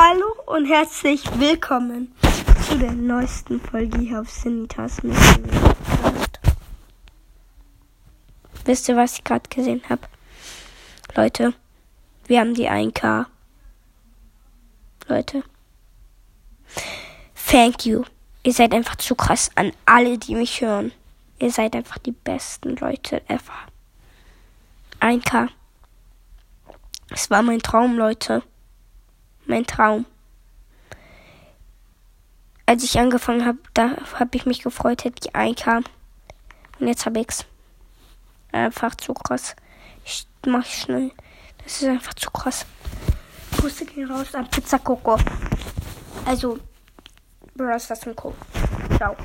Hallo und herzlich willkommen zu der neuesten Folge hier auf Sinitas Podcast. Wisst ihr, was ich gerade gesehen habe? Leute, wir haben die 1K. Leute. Thank you. Ihr seid einfach zu krass an alle, die mich hören. Ihr seid einfach die besten Leute ever. 1K. Es war mein Traum, Leute. Mein Traum. Als ich angefangen habe, da habe ich mich gefreut, hätte ich 1K. Und jetzt habe ich's. Einfach zu krass. Ich mach schnell. Das ist einfach zu krass. Grüße gehen raus an Pizza Coco. Also, Bros. das und Co. Ciao.